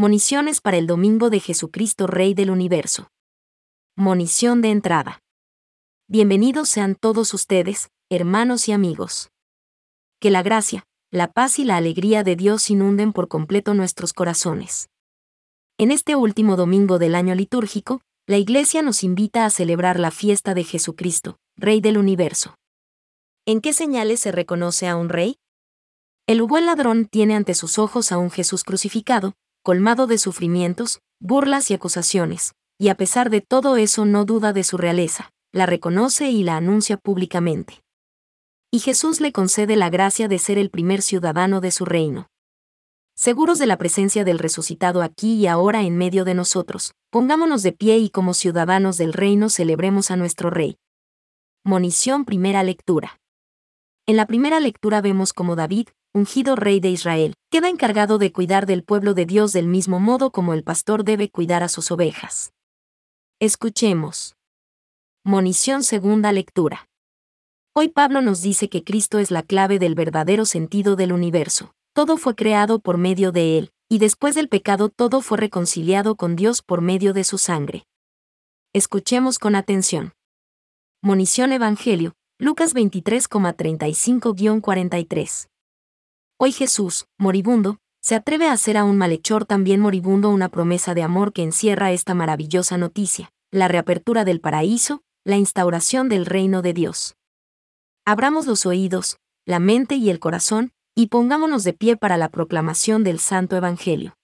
Moniciones para el Domingo de Jesucristo Rey del Universo. Monición de entrada. Bienvenidos sean todos ustedes, hermanos y amigos. Que la gracia, la paz y la alegría de Dios inunden por completo nuestros corazones. En este último domingo del año litúrgico, la Iglesia nos invita a celebrar la fiesta de Jesucristo, Rey del Universo. ¿En qué señales se reconoce a un rey? El buen ladrón tiene ante sus ojos a un Jesús crucificado, colmado de sufrimientos, burlas y acusaciones, y a pesar de todo eso no duda de su realeza, la reconoce y la anuncia públicamente. Y Jesús le concede la gracia de ser el primer ciudadano de su reino. Seguros de la presencia del resucitado aquí y ahora en medio de nosotros, pongámonos de pie y como ciudadanos del reino celebremos a nuestro Rey. Monición Primera Lectura. En la primera lectura vemos como David, ungido rey de Israel, queda encargado de cuidar del pueblo de Dios del mismo modo como el pastor debe cuidar a sus ovejas. Escuchemos. Monición segunda lectura. Hoy Pablo nos dice que Cristo es la clave del verdadero sentido del universo. Todo fue creado por medio de Él, y después del pecado todo fue reconciliado con Dios por medio de su sangre. Escuchemos con atención. Monición Evangelio, Lucas 23,35-43. Hoy Jesús, moribundo, se atreve a hacer a un malhechor también moribundo una promesa de amor que encierra esta maravillosa noticia, la reapertura del paraíso, la instauración del reino de Dios. Abramos los oídos, la mente y el corazón, y pongámonos de pie para la proclamación del Santo Evangelio.